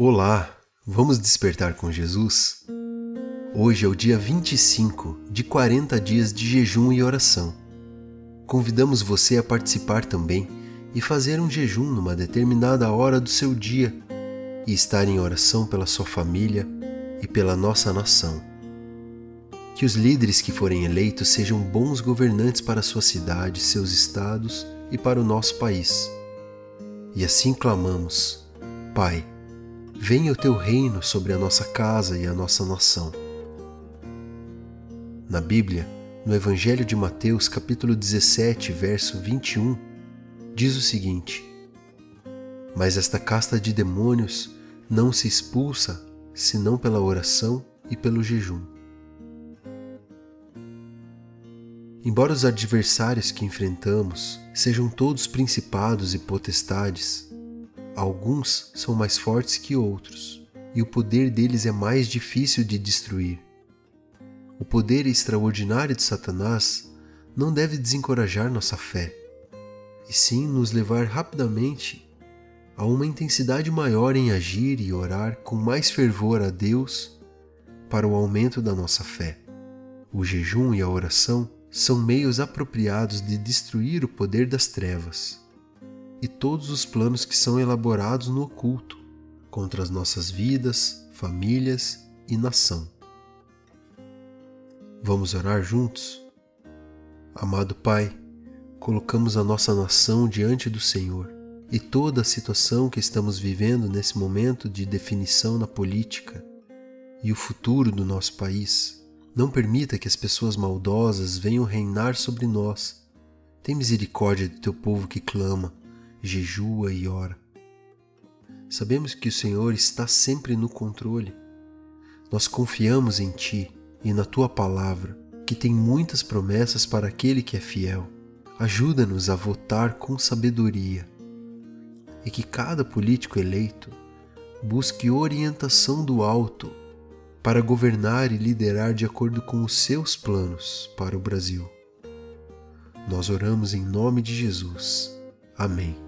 Olá, vamos despertar com Jesus? Hoje é o dia 25 de 40 dias de jejum e oração. Convidamos você a participar também e fazer um jejum numa determinada hora do seu dia e estar em oração pela sua família e pela nossa nação. Que os líderes que forem eleitos sejam bons governantes para sua cidade, seus estados e para o nosso país. E assim clamamos: Pai, venha o teu reino sobre a nossa casa e a nossa nação. Na Bíblia, no Evangelho de Mateus, capítulo 17, verso 21, diz o seguinte: Mas esta casta de demônios não se expulsa senão pela oração e pelo jejum. Embora os adversários que enfrentamos sejam todos principados e potestades, Alguns são mais fortes que outros, e o poder deles é mais difícil de destruir. O poder extraordinário de Satanás não deve desencorajar nossa fé, e sim nos levar rapidamente a uma intensidade maior em agir e orar com mais fervor a Deus para o aumento da nossa fé. O jejum e a oração são meios apropriados de destruir o poder das trevas e todos os planos que são elaborados no oculto contra as nossas vidas, famílias e nação. Vamos orar juntos? Amado Pai, colocamos a nossa nação diante do Senhor e toda a situação que estamos vivendo nesse momento de definição na política e o futuro do nosso país. Não permita que as pessoas maldosas venham reinar sobre nós. Tem misericórdia do teu povo que clama jejua e ora. Sabemos que o Senhor está sempre no controle. Nós confiamos em Ti e na Tua palavra, que tem muitas promessas para aquele que é fiel. Ajuda-nos a votar com sabedoria e que cada político eleito busque orientação do alto para governar e liderar de acordo com os seus planos para o Brasil. Nós oramos em nome de Jesus. Amém.